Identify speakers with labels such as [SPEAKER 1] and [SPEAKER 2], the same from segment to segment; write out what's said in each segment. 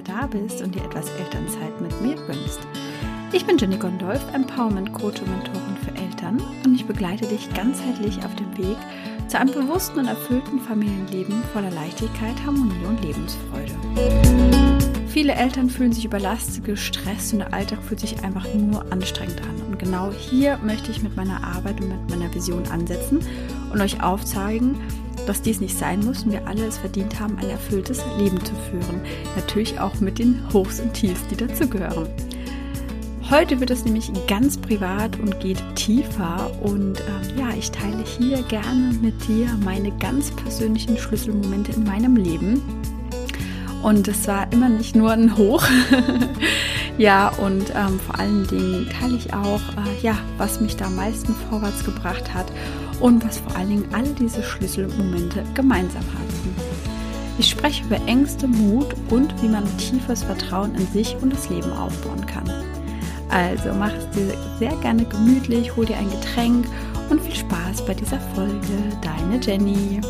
[SPEAKER 1] wieder da bist und dir etwas Elternzeit mit mir gönnst. Ich bin Jenny Gondolf, Empowerment Coach und Mentorin für Eltern und ich begleite dich ganzheitlich auf dem Weg zu einem bewussten und erfüllten Familienleben voller Leichtigkeit, Harmonie und Lebensfreude. Viele Eltern fühlen sich überlastet, gestresst und der Alltag fühlt sich einfach nur anstrengend an. Und genau hier möchte ich mit meiner Arbeit und mit meiner Vision ansetzen und euch aufzeigen, dass dies nicht sein muss und wir alle es verdient haben, ein erfülltes Leben zu führen. Natürlich auch mit den Hochs und Tiefs, die dazugehören. Heute wird es nämlich ganz privat und geht tiefer und äh, ja, ich teile hier gerne mit dir meine ganz persönlichen Schlüsselmomente in meinem Leben und es war immer nicht nur ein Hoch. ja, und ähm, vor allen Dingen teile ich auch, äh, ja, was mich da am meisten vorwärts gebracht hat und was vor allen Dingen all diese Schlüsselmomente gemeinsam hatten. Ich spreche über Ängste, Mut und wie man tiefes Vertrauen in sich und das Leben aufbauen kann. Also mach es dir sehr gerne gemütlich, hol dir ein Getränk und viel Spaß bei dieser Folge. Deine Jenny.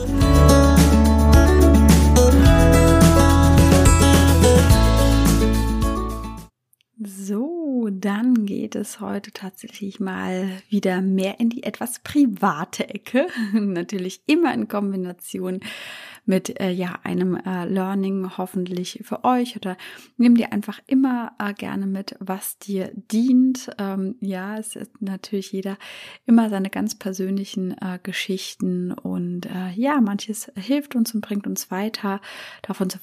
[SPEAKER 1] Dann geht es heute tatsächlich mal wieder mehr in die etwas private Ecke. Natürlich immer in Kombination mit äh, ja einem äh, Learning hoffentlich für euch oder nimm dir einfach immer äh, gerne mit, was dir dient. Ähm, ja, es ist natürlich jeder immer seine ganz persönlichen äh, Geschichten und äh, ja, manches hilft uns und bringt uns weiter, davon zu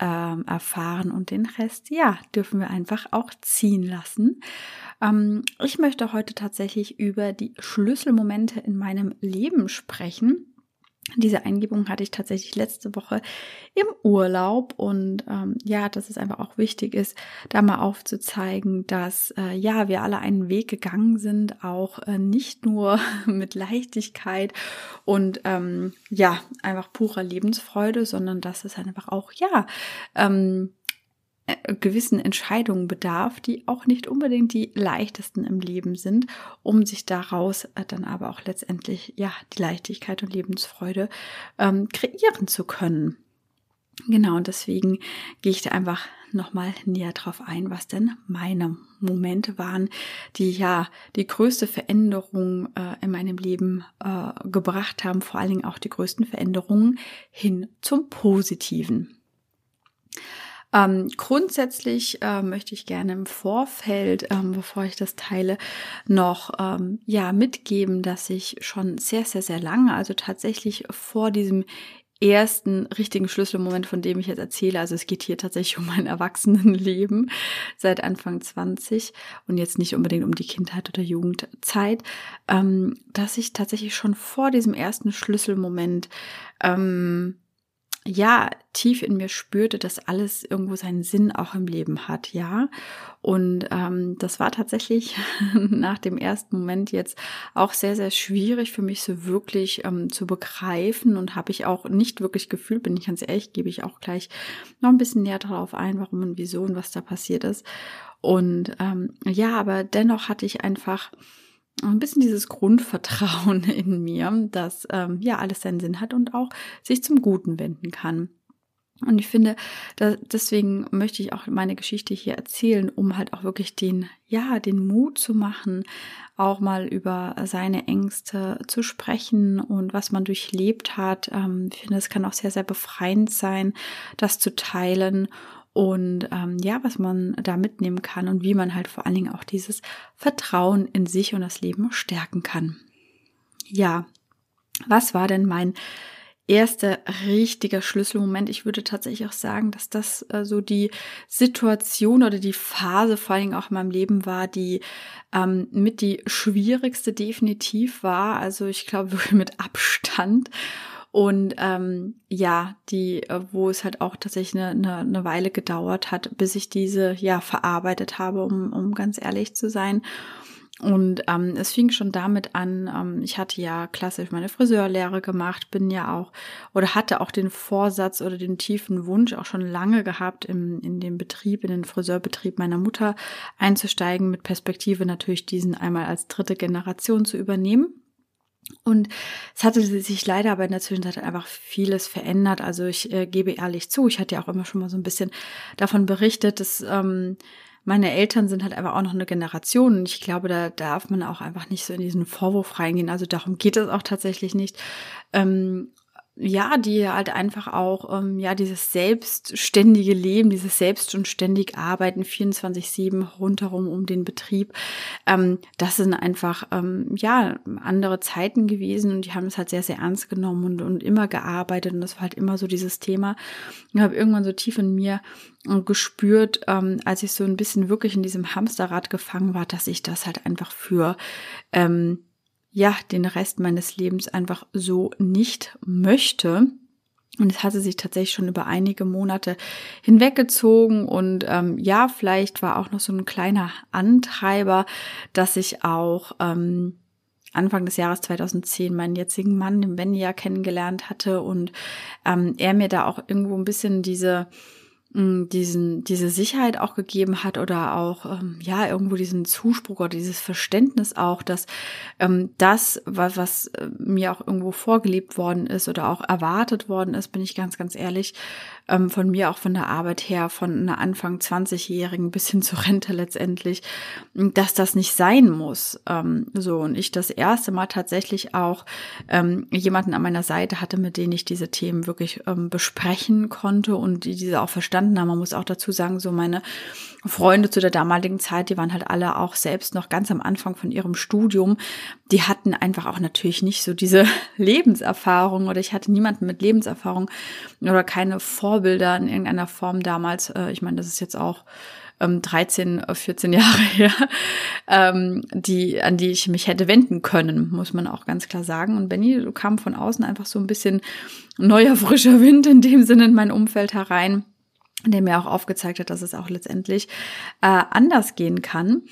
[SPEAKER 1] ähm, erfahren und den Rest, ja, dürfen wir einfach auch ziehen lassen. Ähm, ich möchte heute tatsächlich über die Schlüsselmomente in meinem Leben sprechen diese Eingebung hatte ich tatsächlich letzte Woche im Urlaub und ähm, ja, dass es einfach auch wichtig ist, da mal aufzuzeigen, dass äh, ja, wir alle einen Weg gegangen sind, auch äh, nicht nur mit Leichtigkeit und ähm, ja, einfach purer Lebensfreude, sondern dass es einfach auch ja, ähm, äh, gewissen Entscheidungen bedarf, die auch nicht unbedingt die leichtesten im Leben sind, um sich daraus äh, dann aber auch letztendlich ja die Leichtigkeit und Lebensfreude ähm, kreieren zu können. Genau, und deswegen gehe ich da einfach nochmal näher drauf ein, was denn meine Momente waren, die ja die größte Veränderung äh, in meinem Leben äh, gebracht haben, vor allen Dingen auch die größten Veränderungen hin zum Positiven. Ähm, grundsätzlich äh, möchte ich gerne im Vorfeld, ähm, bevor ich das teile, noch ähm, ja mitgeben, dass ich schon sehr, sehr, sehr lange, also tatsächlich vor diesem ersten richtigen Schlüsselmoment, von dem ich jetzt erzähle. Also es geht hier tatsächlich um mein Erwachsenenleben seit Anfang 20 und jetzt nicht unbedingt um die Kindheit oder Jugendzeit, ähm, dass ich tatsächlich schon vor diesem ersten Schlüsselmoment ähm, ja, tief in mir spürte, dass alles irgendwo seinen Sinn auch im Leben hat, ja. Und ähm, das war tatsächlich nach dem ersten Moment jetzt auch sehr, sehr schwierig für mich so wirklich ähm, zu begreifen und habe ich auch nicht wirklich gefühlt, bin ich ganz ehrlich, gebe ich auch gleich noch ein bisschen näher darauf ein, warum und wieso und was da passiert ist. Und ähm, ja, aber dennoch hatte ich einfach ein bisschen dieses Grundvertrauen in mir, dass ähm, ja alles seinen Sinn hat und auch sich zum Guten wenden kann. Und ich finde, da, deswegen möchte ich auch meine Geschichte hier erzählen, um halt auch wirklich den, ja, den Mut zu machen, auch mal über seine Ängste zu sprechen und was man durchlebt hat. Ähm, ich finde, es kann auch sehr, sehr befreiend sein, das zu teilen und ähm, ja, was man da mitnehmen kann und wie man halt vor allen Dingen auch dieses Vertrauen in sich und das Leben stärken kann. Ja, was war denn mein erster richtiger Schlüsselmoment? Ich würde tatsächlich auch sagen, dass das äh, so die Situation oder die Phase vor allen Dingen auch in meinem Leben war, die ähm, mit die schwierigste definitiv war. Also ich glaube wirklich mit Abstand. Und ähm, ja, die, äh, wo es halt auch tatsächlich eine, eine, eine Weile gedauert hat, bis ich diese ja verarbeitet habe, um, um ganz ehrlich zu sein. Und ähm, es fing schon damit an, ähm, ich hatte ja klassisch meine Friseurlehre gemacht, bin ja auch oder hatte auch den Vorsatz oder den tiefen Wunsch auch schon lange gehabt, im, in den Betrieb, in den Friseurbetrieb meiner Mutter einzusteigen, mit Perspektive natürlich diesen einmal als dritte Generation zu übernehmen. Und es hatte sich leider aber in der Zwischenzeit einfach vieles verändert. Also ich äh, gebe ehrlich zu, ich hatte ja auch immer schon mal so ein bisschen davon berichtet, dass ähm, meine Eltern sind halt einfach auch noch eine Generation und ich glaube, da darf man auch einfach nicht so in diesen Vorwurf reingehen. Also darum geht es auch tatsächlich nicht. Ähm, ja, die halt einfach auch, ähm, ja, dieses selbstständige Leben, dieses selbst und ständig Arbeiten 24-7 rundherum um den Betrieb, ähm, das sind einfach, ähm, ja, andere Zeiten gewesen und die haben es halt sehr, sehr ernst genommen und, und immer gearbeitet und das war halt immer so dieses Thema. Ich habe irgendwann so tief in mir äh, gespürt, ähm, als ich so ein bisschen wirklich in diesem Hamsterrad gefangen war, dass ich das halt einfach für, ähm, ja, den Rest meines Lebens einfach so nicht möchte. Und es hatte sich tatsächlich schon über einige Monate hinweggezogen. Und ähm, ja, vielleicht war auch noch so ein kleiner Antreiber, dass ich auch ähm, Anfang des Jahres 2010 meinen jetzigen Mann, den Benny, ja kennengelernt hatte. Und ähm, er mir da auch irgendwo ein bisschen diese diesen, diese Sicherheit auch gegeben hat oder auch, ähm, ja, irgendwo diesen Zuspruch oder dieses Verständnis auch, dass ähm, das, was, was äh, mir auch irgendwo vorgelebt worden ist oder auch erwartet worden ist, bin ich ganz, ganz ehrlich, ähm, von mir auch von der Arbeit her, von einer Anfang 20-Jährigen bis hin zur Rente letztendlich, dass das nicht sein muss. Ähm, so, und ich das erste Mal tatsächlich auch ähm, jemanden an meiner Seite hatte, mit denen ich diese Themen wirklich ähm, besprechen konnte und die diese auch verstanden haben. Man muss auch dazu sagen, so meine Freunde zu der damaligen Zeit, die waren halt alle auch selbst noch ganz am Anfang von ihrem Studium. Die hatten einfach auch natürlich nicht so diese Lebenserfahrung oder ich hatte niemanden mit Lebenserfahrung oder keine Vorbilder in irgendeiner Form damals. Äh, ich meine, das ist jetzt auch 13, ähm, 14 Jahre her, ähm, die, an die ich mich hätte wenden können, muss man auch ganz klar sagen. Und Benny, du kam von außen einfach so ein bisschen neuer, frischer Wind in dem Sinne in mein Umfeld herein der mir auch aufgezeigt hat, dass es auch letztendlich äh, anders gehen kann.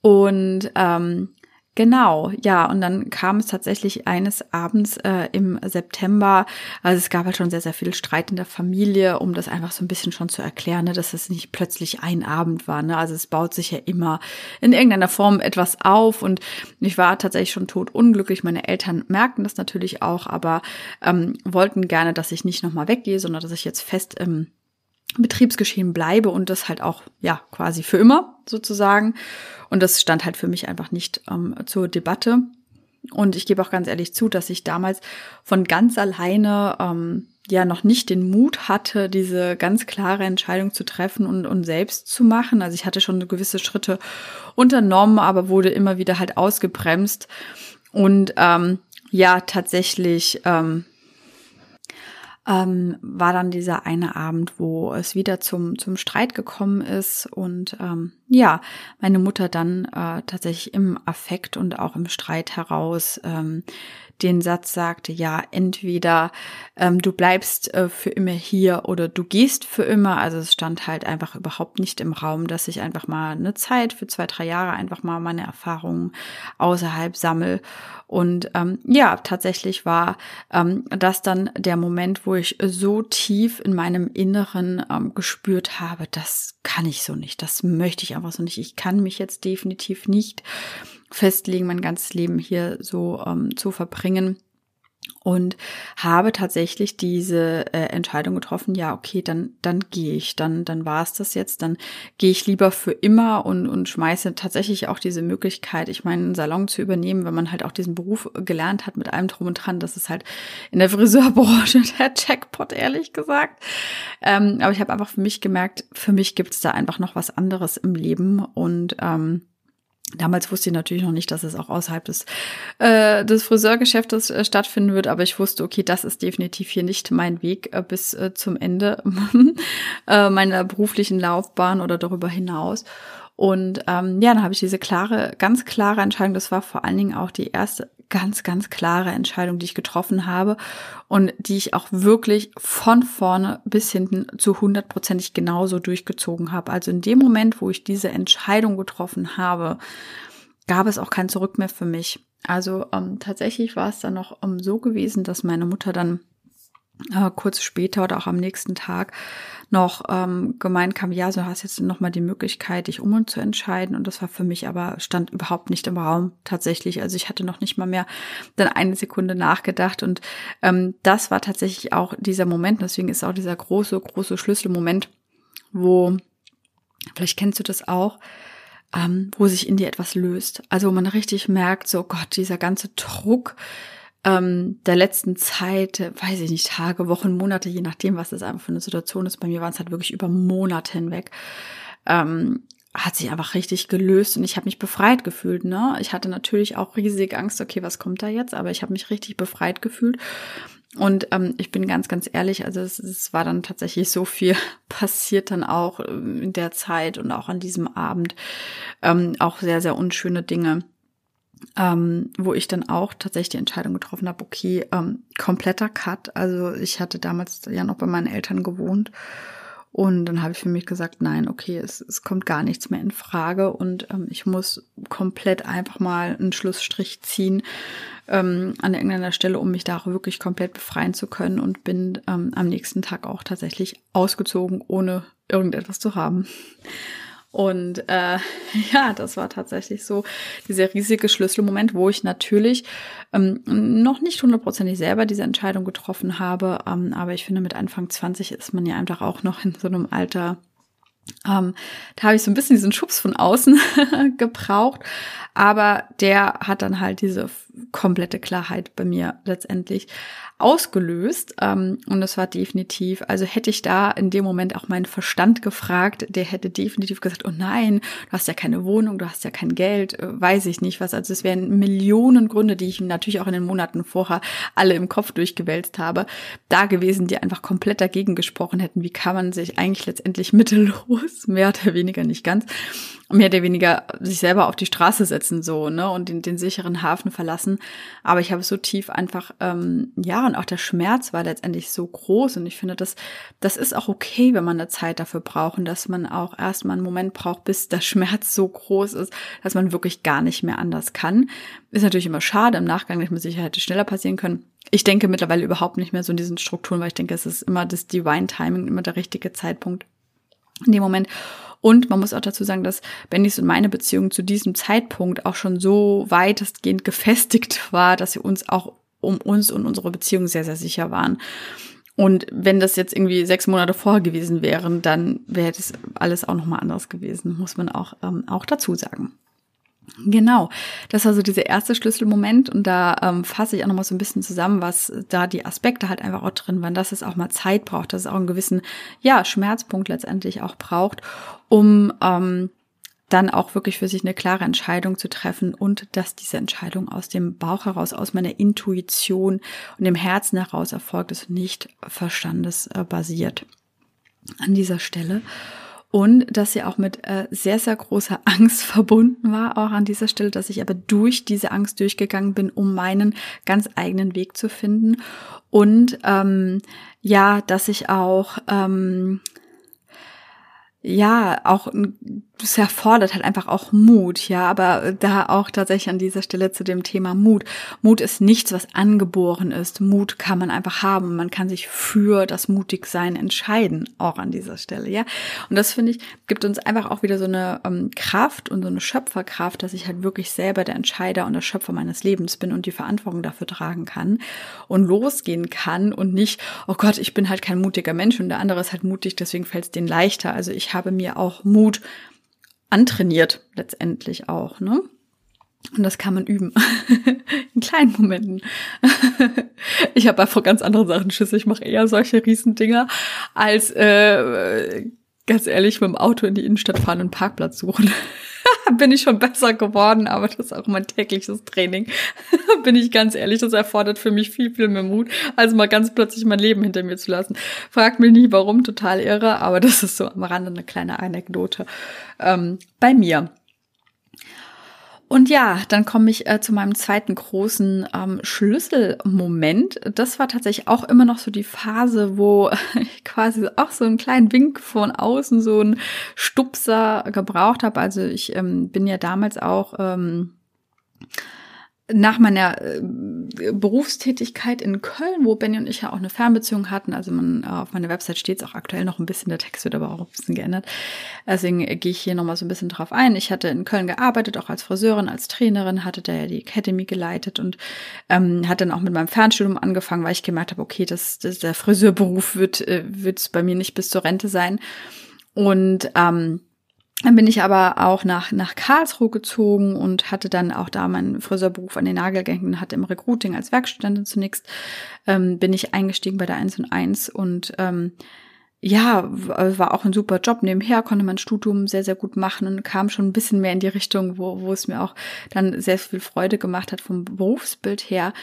[SPEAKER 1] Und ähm, Genau, ja, und dann kam es tatsächlich eines Abends äh, im September, also es gab halt schon sehr, sehr viel Streit in der Familie, um das einfach so ein bisschen schon zu erklären, ne, dass es nicht plötzlich ein Abend war. Ne? Also es baut sich ja immer in irgendeiner Form etwas auf und ich war tatsächlich schon tot unglücklich. Meine Eltern merkten das natürlich auch, aber ähm, wollten gerne, dass ich nicht nochmal weggehe, sondern dass ich jetzt fest im Betriebsgeschehen bleibe und das halt auch, ja, quasi für immer sozusagen. Und das stand halt für mich einfach nicht ähm, zur Debatte. Und ich gebe auch ganz ehrlich zu, dass ich damals von ganz alleine ähm, ja noch nicht den Mut hatte, diese ganz klare Entscheidung zu treffen und, und selbst zu machen. Also ich hatte schon gewisse Schritte unternommen, aber wurde immer wieder halt ausgebremst. Und ähm, ja, tatsächlich ähm, ähm, war dann dieser eine Abend, wo es wieder zum, zum Streit gekommen ist und ähm, ja, meine Mutter dann äh, tatsächlich im Affekt und auch im Streit heraus ähm, den Satz sagte, ja, entweder ähm, du bleibst äh, für immer hier oder du gehst für immer. Also es stand halt einfach überhaupt nicht im Raum, dass ich einfach mal eine Zeit für zwei, drei Jahre einfach mal meine Erfahrungen außerhalb sammel. Und ähm, ja, tatsächlich war ähm, das dann der Moment, wo ich so tief in meinem Inneren ähm, gespürt habe, das kann ich so nicht, das möchte ich einfach so nicht. Ich kann mich jetzt definitiv nicht festlegen, mein ganzes Leben hier so ähm, zu verbringen und habe tatsächlich diese äh, Entscheidung getroffen, ja, okay, dann, dann gehe ich, dann, dann war es das jetzt, dann gehe ich lieber für immer und, und schmeiße tatsächlich auch diese Möglichkeit, ich meine, einen Salon zu übernehmen, wenn man halt auch diesen Beruf gelernt hat mit allem drum und dran, das ist halt in der Friseurbranche der Jackpot, ehrlich gesagt. Ähm, aber ich habe einfach für mich gemerkt, für mich gibt es da einfach noch was anderes im Leben und ähm, Damals wusste ich natürlich noch nicht, dass es auch außerhalb des, äh, des Friseurgeschäftes äh, stattfinden wird, aber ich wusste, okay, das ist definitiv hier nicht mein Weg äh, bis äh, zum Ende äh, meiner beruflichen Laufbahn oder darüber hinaus. Und ähm, ja, dann habe ich diese klare, ganz klare Entscheidung. Das war vor allen Dingen auch die erste ganz, ganz klare Entscheidung, die ich getroffen habe und die ich auch wirklich von vorne bis hinten zu hundertprozentig genauso durchgezogen habe. Also in dem Moment, wo ich diese Entscheidung getroffen habe, gab es auch kein Zurück mehr für mich. Also ähm, tatsächlich war es dann noch ähm, so gewesen, dass meine Mutter dann äh, kurz später oder auch am nächsten Tag noch ähm, gemeint kam, ja, du hast jetzt noch mal die Möglichkeit, dich um und zu entscheiden. Und das war für mich aber, stand überhaupt nicht im Raum tatsächlich. Also ich hatte noch nicht mal mehr dann eine Sekunde nachgedacht. Und ähm, das war tatsächlich auch dieser Moment, deswegen ist auch dieser große, große Schlüsselmoment, wo, vielleicht kennst du das auch, ähm, wo sich in dir etwas löst. Also wo man richtig merkt, so Gott, dieser ganze Druck, ähm, der letzten Zeit, weiß ich nicht, Tage, Wochen, Monate, je nachdem, was das einfach für eine Situation ist. Bei mir waren es halt wirklich über Monate hinweg. Ähm, hat sich einfach richtig gelöst und ich habe mich befreit gefühlt. Ne? Ich hatte natürlich auch riesige Angst, okay, was kommt da jetzt? Aber ich habe mich richtig befreit gefühlt. Und ähm, ich bin ganz, ganz ehrlich, also es, es war dann tatsächlich so viel passiert dann auch ähm, in der Zeit und auch an diesem Abend. Ähm, auch sehr, sehr unschöne Dinge ähm, wo ich dann auch tatsächlich die Entscheidung getroffen habe, okay, ähm, kompletter Cut. Also ich hatte damals ja noch bei meinen Eltern gewohnt und dann habe ich für mich gesagt, nein, okay, es, es kommt gar nichts mehr in Frage und ähm, ich muss komplett einfach mal einen Schlussstrich ziehen ähm, an irgendeiner Stelle, um mich da auch wirklich komplett befreien zu können und bin ähm, am nächsten Tag auch tatsächlich ausgezogen, ohne irgendetwas zu haben. Und äh, ja, das war tatsächlich so dieser riesige Schlüsselmoment, wo ich natürlich ähm, noch nicht hundertprozentig selber diese Entscheidung getroffen habe. Ähm, aber ich finde, mit Anfang 20 ist man ja einfach auch noch in so einem Alter, ähm, da habe ich so ein bisschen diesen Schubs von außen gebraucht, aber der hat dann halt diese komplette Klarheit bei mir letztendlich ausgelöst. Ähm, und es war definitiv, also hätte ich da in dem Moment auch meinen Verstand gefragt, der hätte definitiv gesagt, oh nein, du hast ja keine Wohnung, du hast ja kein Geld, äh, weiß ich nicht was. Also es wären Millionen Gründe, die ich natürlich auch in den Monaten vorher alle im Kopf durchgewälzt habe, da gewesen, die einfach komplett dagegen gesprochen hätten. Wie kann man sich eigentlich letztendlich mittellos, mehr oder weniger nicht ganz, mehr oder weniger sich selber auf die Straße setzen so ne und den, den sicheren Hafen verlassen. Aber ich habe so tief einfach ähm, ja und auch der Schmerz war letztendlich so groß. Und ich finde das das ist auch okay wenn man eine Zeit dafür braucht und dass man auch erstmal einen Moment braucht bis der Schmerz so groß ist dass man wirklich gar nicht mehr anders kann. Ist natürlich immer schade im Nachgang nicht mit Sicherheit hätte schneller passieren können. Ich denke mittlerweile überhaupt nicht mehr so in diesen Strukturen weil ich denke es ist immer das Divine Timing immer der richtige Zeitpunkt in dem Moment. Und man muss auch dazu sagen, dass Bennys und meine Beziehung zu diesem Zeitpunkt auch schon so weitestgehend gefestigt war, dass wir uns auch um uns und unsere Beziehung sehr, sehr sicher waren. Und wenn das jetzt irgendwie sechs Monate vorher gewesen wären, dann wäre das alles auch nochmal anders gewesen, muss man auch, ähm, auch dazu sagen. Genau, das war so dieser erste Schlüsselmoment und da ähm, fasse ich auch nochmal so ein bisschen zusammen, was da die Aspekte halt einfach auch drin waren, dass es auch mal Zeit braucht, dass es auch einen gewissen, ja, Schmerzpunkt letztendlich auch braucht, um ähm, dann auch wirklich für sich eine klare Entscheidung zu treffen und dass diese Entscheidung aus dem Bauch heraus, aus meiner Intuition und dem Herzen heraus erfolgt ist, nicht verstandesbasiert. An dieser Stelle und dass sie auch mit äh, sehr, sehr großer Angst verbunden war, auch an dieser Stelle, dass ich aber durch diese Angst durchgegangen bin, um meinen ganz eigenen Weg zu finden. Und ähm, ja, dass ich auch ähm, ja auch es erfordert halt einfach auch Mut, ja, aber da auch tatsächlich an dieser Stelle zu dem Thema Mut. Mut ist nichts, was angeboren ist. Mut kann man einfach haben. Man kann sich für das Mutigsein entscheiden, auch an dieser Stelle, ja. Und das finde ich, gibt uns einfach auch wieder so eine ähm, Kraft und so eine Schöpferkraft, dass ich halt wirklich selber der Entscheider und der Schöpfer meines Lebens bin und die Verantwortung dafür tragen kann und losgehen kann und nicht, oh Gott, ich bin halt kein mutiger Mensch und der andere ist halt mutig, deswegen fällt es denen leichter. Also ich habe mir auch Mut antrainiert letztendlich auch, ne? Und das kann man üben. In kleinen Momenten. ich habe einfach ganz andere Sachen Schüsse. Ich mache eher solche Riesendinger, als äh, ganz ehrlich mit dem Auto in die Innenstadt fahren und Parkplatz suchen. bin ich schon besser geworden, aber das ist auch mein tägliches Training. bin ich ganz ehrlich, das erfordert für mich viel, viel mehr Mut, als mal ganz plötzlich mein Leben hinter mir zu lassen. Fragt mich nicht warum, total irre, aber das ist so am Rande eine kleine Anekdote ähm, bei mir. Und ja, dann komme ich äh, zu meinem zweiten großen ähm, Schlüsselmoment. Das war tatsächlich auch immer noch so die Phase, wo ich quasi auch so einen kleinen Wink von außen, so einen Stupser gebraucht habe. Also ich ähm, bin ja damals auch ähm, nach meiner äh, Berufstätigkeit in Köln, wo Benny und ich ja auch eine Fernbeziehung hatten, also man, äh, auf meiner Website steht es auch aktuell noch ein bisschen, der Text wird aber auch ein bisschen geändert. Deswegen gehe ich hier nochmal so ein bisschen drauf ein. Ich hatte in Köln gearbeitet, auch als Friseurin, als Trainerin, hatte da ja die Academy geleitet und ähm, hat dann auch mit meinem Fernstudium angefangen, weil ich gemerkt habe, okay, das, das der Friseurberuf wird äh, bei mir nicht bis zur Rente sein. Und ähm, dann bin ich aber auch nach, nach Karlsruhe gezogen und hatte dann auch da meinen Friseurberuf an den Nagel gehängt und hatte im Recruiting als Werkstudentin zunächst, ähm, bin ich eingestiegen bei der 1 und 1 und ähm, ja, war auch ein super Job. Nebenher konnte mein Studium sehr, sehr gut machen und kam schon ein bisschen mehr in die Richtung, wo, wo es mir auch dann sehr viel Freude gemacht hat vom Berufsbild her.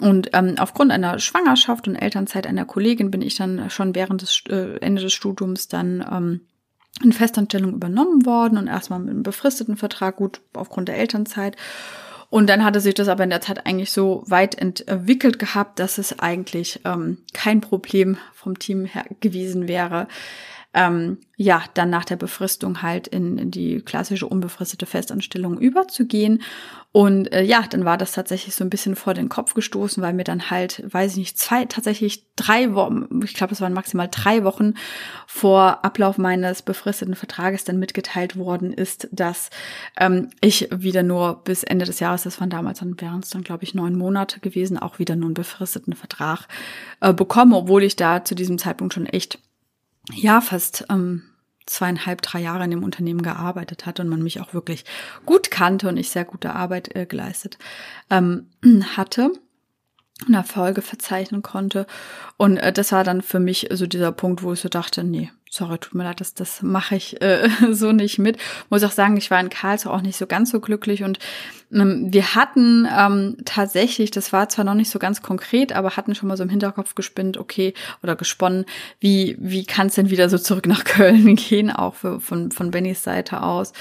[SPEAKER 1] Und ähm, aufgrund einer Schwangerschaft und Elternzeit einer Kollegin bin ich dann schon während des äh, Ende des Studiums dann ähm, in Festanstellung übernommen worden und erstmal mit einem befristeten Vertrag, gut aufgrund der Elternzeit. Und dann hatte sich das aber in der Zeit eigentlich so weit entwickelt gehabt, dass es eigentlich ähm, kein Problem vom Team her gewesen wäre, ähm, ja, dann nach der Befristung halt in, in die klassische unbefristete Festanstellung überzugehen. Und äh, ja, dann war das tatsächlich so ein bisschen vor den Kopf gestoßen, weil mir dann halt, weiß ich nicht, zwei, tatsächlich drei Wochen, ich glaube, es waren maximal drei Wochen vor Ablauf meines befristeten Vertrages dann mitgeteilt worden ist, dass ähm, ich wieder nur bis Ende des Jahres, das waren damals dann wären es dann, glaube ich, neun Monate gewesen, auch wieder nur einen befristeten Vertrag äh, bekomme, obwohl ich da zu diesem Zeitpunkt schon echt ja fast ähm, zweieinhalb, drei Jahre in dem Unternehmen gearbeitet hat und man mich auch wirklich gut kannte und ich sehr gute Arbeit äh, geleistet ähm, hatte und Erfolge verzeichnen konnte. Und äh, das war dann für mich so dieser Punkt, wo ich so dachte, nee, sorry, tut mir leid, das, das mache ich äh, so nicht mit. Muss auch sagen, ich war in Karlsruhe auch nicht so ganz so glücklich und ähm, wir hatten ähm, tatsächlich, das war zwar noch nicht so ganz konkret, aber hatten schon mal so im Hinterkopf gespinnt, okay, oder gesponnen, wie, wie kann es denn wieder so zurück nach Köln gehen, auch für, von, von Bennys Seite aus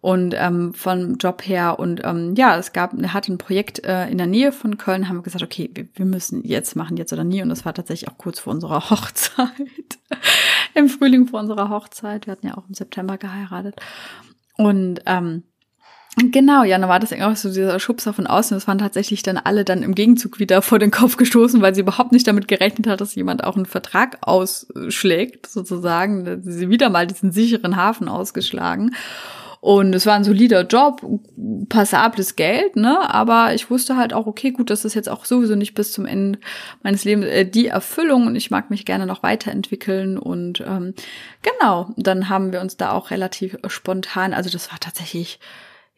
[SPEAKER 1] und ähm, vom Job her. Und ähm, ja, es gab, hatte ein Projekt äh, in der Nähe von Köln, haben wir gesagt, okay, wir, wir müssen jetzt machen, jetzt oder nie. Und das war tatsächlich auch kurz vor unserer Hochzeit. Im Frühling vor unserer Hochzeit. Wir hatten ja auch im September geheiratet. Und ähm, Genau, ja, dann war das irgendwie auch so dieser Schubser von außen. Das waren tatsächlich dann alle dann im Gegenzug wieder vor den Kopf gestoßen, weil sie überhaupt nicht damit gerechnet hat, dass jemand auch einen Vertrag ausschlägt, sozusagen. Sie wieder mal diesen sicheren Hafen ausgeschlagen. Und es war ein solider Job, passables Geld, ne? Aber ich wusste halt auch, okay, gut, das ist jetzt auch sowieso nicht bis zum Ende meines Lebens äh, die Erfüllung und ich mag mich gerne noch weiterentwickeln. Und ähm, genau, dann haben wir uns da auch relativ spontan, also das war tatsächlich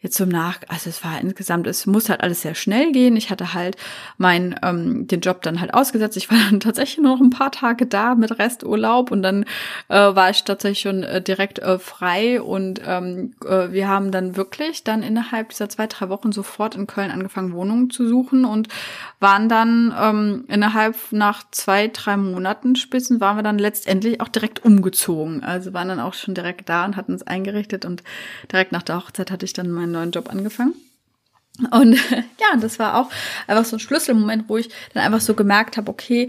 [SPEAKER 1] jetzt zum Nach, also es war insgesamt, es muss halt alles sehr schnell gehen. Ich hatte halt mein, ähm, den Job dann halt ausgesetzt. Ich war dann tatsächlich nur noch ein paar Tage da mit Resturlaub und dann äh, war ich tatsächlich schon äh, direkt äh, frei und ähm, äh, wir haben dann wirklich dann innerhalb dieser zwei, drei Wochen sofort in Köln angefangen, Wohnungen zu suchen und waren dann ähm, innerhalb nach zwei, drei Monaten Spitzen waren wir dann letztendlich auch direkt umgezogen. Also waren dann auch schon direkt da und hatten uns eingerichtet und direkt nach der Hochzeit hatte ich dann meinen neuen Job angefangen. Und ja, das war auch einfach so ein Schlüsselmoment, wo ich dann einfach so gemerkt habe, okay,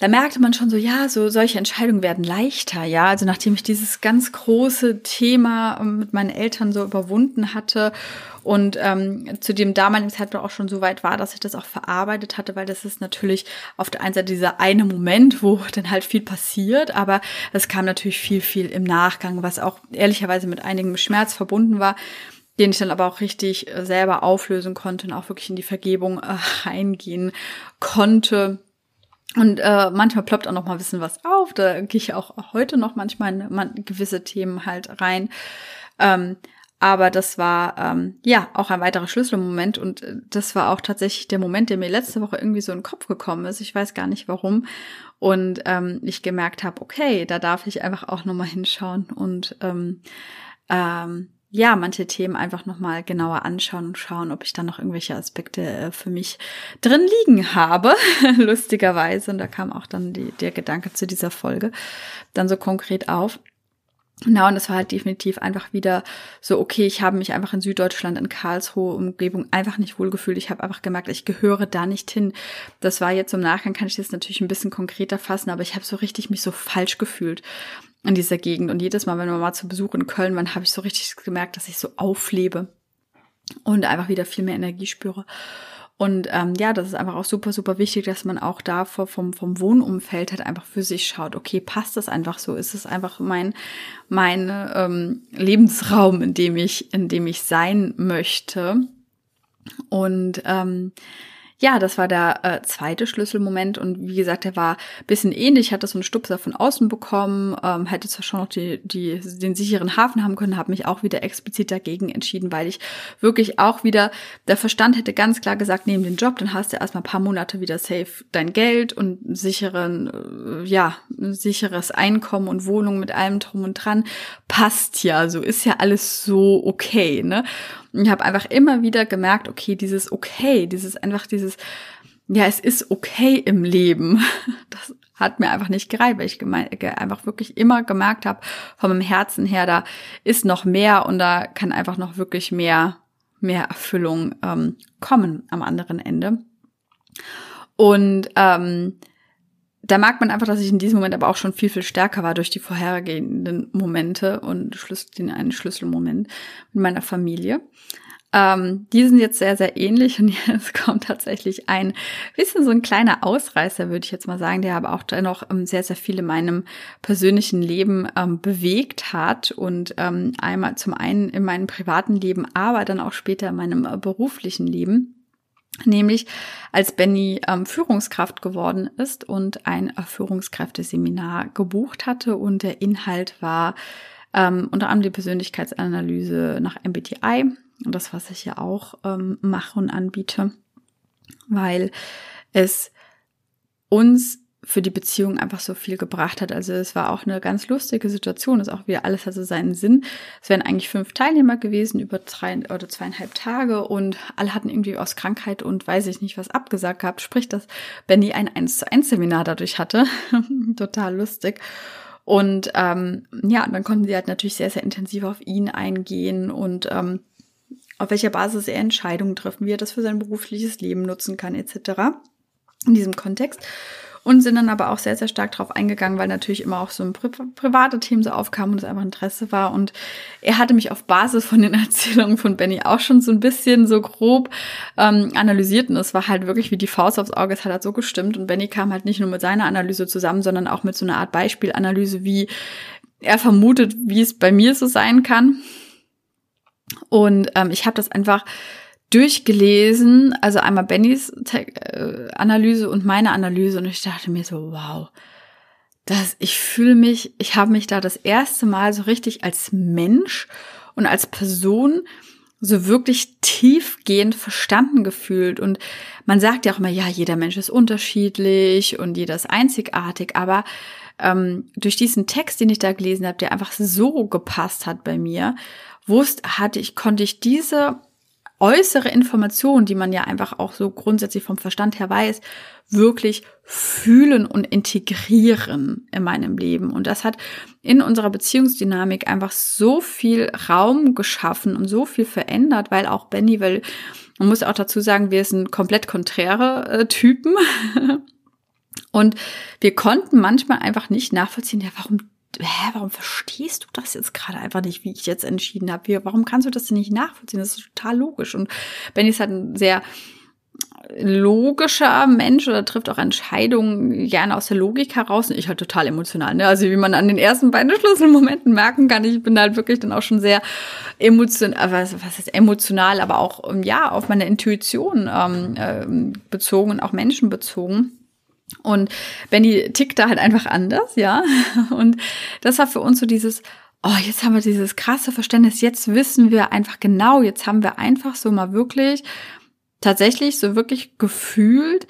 [SPEAKER 1] da merkte man schon so, ja, so solche Entscheidungen werden leichter, ja. Also nachdem ich dieses ganz große Thema ähm, mit meinen Eltern so überwunden hatte und ähm, zu dem damaligen Zeitpunkt auch schon so weit war, dass ich das auch verarbeitet hatte, weil das ist natürlich auf der einen Seite dieser eine Moment, wo dann halt viel passiert, aber es kam natürlich viel, viel im Nachgang, was auch ehrlicherweise mit einigem Schmerz verbunden war den ich dann aber auch richtig äh, selber auflösen konnte und auch wirklich in die Vergebung äh, reingehen konnte. Und äh, manchmal ploppt auch noch mal ein bisschen was auf. Da gehe ich auch heute noch manchmal in man, gewisse Themen halt rein. Ähm, aber das war ähm, ja auch ein weiterer Schlüsselmoment und äh, das war auch tatsächlich der Moment, der mir letzte Woche irgendwie so in den Kopf gekommen ist. Ich weiß gar nicht warum. Und ähm, ich gemerkt habe, okay, da darf ich einfach auch noch mal hinschauen und ähm, ähm, ja, manche Themen einfach nochmal genauer anschauen und schauen, ob ich dann noch irgendwelche Aspekte äh, für mich drin liegen habe, lustigerweise. Und da kam auch dann die, der Gedanke zu dieser Folge dann so konkret auf. Genau, und das war halt definitiv einfach wieder so, okay, ich habe mich einfach in Süddeutschland, in Karlsruhe Umgebung einfach nicht wohlgefühlt. Ich habe einfach gemerkt, ich gehöre da nicht hin. Das war jetzt im Nachgang, kann ich das natürlich ein bisschen konkreter fassen, aber ich habe so richtig mich so falsch gefühlt in dieser Gegend. Und jedes Mal, wenn wir mal zu Besuch in Köln waren, habe ich so richtig gemerkt, dass ich so auflebe. und einfach wieder viel mehr Energie spüre. Und ähm, ja, das ist einfach auch super, super wichtig, dass man auch da vom, vom Wohnumfeld halt einfach für sich schaut, okay, passt das einfach so? Ist es einfach mein, mein ähm, Lebensraum, in dem ich, in dem ich sein möchte? Und ähm, ja, das war der äh, zweite Schlüsselmoment und wie gesagt, der war bisschen ähnlich, hatte so einen Stupser von außen bekommen, ähm, hätte zwar schon noch die, die, den sicheren Hafen haben können, habe mich auch wieder explizit dagegen entschieden, weil ich wirklich auch wieder, der Verstand hätte ganz klar gesagt, neben den Job, dann hast du erstmal ein paar Monate wieder safe dein Geld und sicheren, äh, ja, sicheres Einkommen und Wohnung mit allem drum und dran, passt ja, so ist ja alles so okay, ne? Und ich habe einfach immer wieder gemerkt, okay, dieses okay, dieses einfach dieses, ja, es ist okay im Leben. Das hat mir einfach nicht gereicht, weil ich einfach wirklich immer gemerkt habe, von meinem Herzen her, da ist noch mehr und da kann einfach noch wirklich mehr, mehr Erfüllung ähm, kommen am anderen Ende. Und ähm, da merkt man einfach, dass ich in diesem Moment aber auch schon viel, viel stärker war durch die vorhergehenden Momente und den einen Schlüsselmoment mit meiner Familie. Ähm, die sind jetzt sehr, sehr ähnlich und jetzt kommt tatsächlich ein bisschen so ein kleiner Ausreißer, würde ich jetzt mal sagen, der aber auch dennoch ähm, sehr, sehr viel in meinem persönlichen Leben ähm, bewegt hat und ähm, einmal zum einen in meinem privaten Leben, aber dann auch später in meinem äh, beruflichen Leben. Nämlich als Benny ähm, Führungskraft geworden ist und ein äh, Führungskräfteseminar gebucht hatte und der Inhalt war ähm, unter anderem die Persönlichkeitsanalyse nach MBTI das, was ich ja auch ähm, mache und anbiete, weil es uns für die Beziehung einfach so viel gebracht hat. Also es war auch eine ganz lustige Situation. Ist auch wieder alles hatte seinen Sinn. Es wären eigentlich fünf Teilnehmer gewesen über drei oder zweieinhalb Tage und alle hatten irgendwie aus Krankheit und weiß ich nicht was abgesagt gehabt. Sprich, dass Benny ein 1 zu 1 Seminar dadurch hatte. Total lustig. Und ähm, ja, dann konnten sie halt natürlich sehr, sehr intensiv auf ihn eingehen und ähm, auf welcher Basis er Entscheidungen treffen, wie er das für sein berufliches Leben nutzen kann, etc. In diesem Kontext. Und sind dann aber auch sehr, sehr stark darauf eingegangen, weil natürlich immer auch so ein pri private Themen so aufkam und es einfach Interesse war. Und er hatte mich auf Basis von den Erzählungen von Benny auch schon so ein bisschen so grob ähm, analysiert. Und es war halt wirklich wie die Faust aufs Auge, es hat halt so gestimmt. Und Benny kam halt nicht nur mit seiner Analyse zusammen, sondern auch mit so einer Art Beispielanalyse, wie er vermutet, wie es bei mir so sein kann. Und ähm, ich habe das einfach durchgelesen, also einmal Bennys äh, Analyse und meine Analyse und ich dachte mir so, wow, das, ich fühle mich, ich habe mich da das erste Mal so richtig als Mensch und als Person so wirklich tiefgehend verstanden gefühlt. Und man sagt ja auch immer, ja, jeder Mensch ist unterschiedlich und jeder ist einzigartig, aber ähm, durch diesen Text, den ich da gelesen habe, der einfach so gepasst hat bei mir, wusste, hatte ich, konnte ich diese äußere Information, die man ja einfach auch so grundsätzlich vom Verstand her weiß, wirklich fühlen und integrieren in meinem Leben. Und das hat in unserer Beziehungsdynamik einfach so viel Raum geschaffen und so viel verändert, weil auch Benny, weil man muss auch dazu sagen, wir sind komplett konträre äh, Typen. und wir konnten manchmal einfach nicht nachvollziehen, ja, warum hä, warum verstehst du das jetzt gerade einfach nicht, wie ich jetzt entschieden habe? Warum kannst du das denn nicht nachvollziehen? Das ist total logisch. Und Benny ist halt ein sehr logischer Mensch oder trifft auch Entscheidungen gerne aus der Logik heraus und ich halt total emotional. Ne? Also wie man an den ersten beiden Schlüsselmomenten merken kann, ich bin halt wirklich dann auch schon sehr emotional, was, was ist emotional, aber auch ja auf meine Intuition ähm, äh, bezogen und auch menschenbezogen. Und Benny tickt da halt einfach anders, ja. Und das war für uns so dieses, oh, jetzt haben wir dieses krasse Verständnis, jetzt wissen wir einfach genau, jetzt haben wir einfach so mal wirklich, tatsächlich so wirklich gefühlt,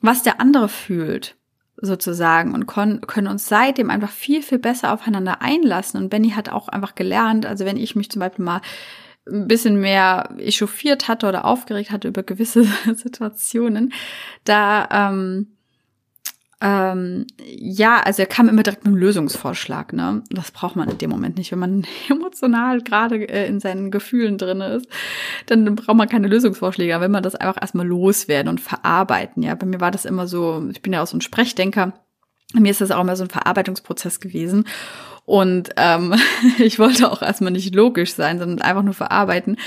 [SPEAKER 1] was der andere fühlt, sozusagen, und können uns seitdem einfach viel, viel besser aufeinander einlassen. Und Benny hat auch einfach gelernt, also wenn ich mich zum Beispiel mal ein bisschen mehr echauffiert hatte oder aufgeregt hatte über gewisse Situationen, da ähm, ähm, ja, also er kam immer direkt mit einem Lösungsvorschlag, ne? Das braucht man in dem Moment nicht. Wenn man emotional gerade äh, in seinen Gefühlen drin ist, dann braucht man keine Lösungsvorschläge. Aber wenn man das einfach erstmal loswerden und verarbeiten, ja. Bei mir war das immer so, ich bin ja auch so ein Sprechdenker. Mir ist das auch immer so ein Verarbeitungsprozess gewesen. Und ähm, ich wollte auch erstmal nicht logisch sein, sondern einfach nur verarbeiten.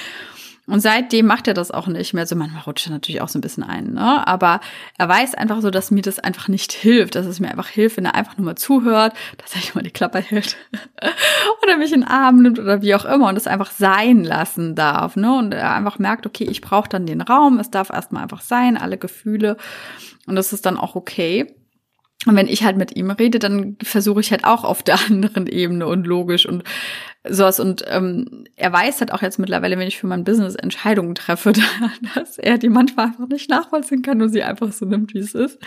[SPEAKER 1] Und seitdem macht er das auch nicht mehr. So manchmal rutscht er natürlich auch so ein bisschen ein, ne? Aber er weiß einfach so, dass mir das einfach nicht hilft, dass es mir einfach hilft, wenn er einfach nur mal zuhört, dass er mal die Klappe hält oder mich in den Arm nimmt oder wie auch immer und es einfach sein lassen darf, ne? Und er einfach merkt, okay, ich brauche dann den Raum, es darf erstmal einfach sein, alle Gefühle und das ist dann auch okay. Und wenn ich halt mit ihm rede, dann versuche ich halt auch auf der anderen Ebene und logisch und sowas. Und ähm, er weiß halt auch jetzt mittlerweile, wenn ich für mein Business Entscheidungen treffe, dass er die manchmal einfach nicht nachvollziehen kann und sie einfach so nimmt, wie es ist.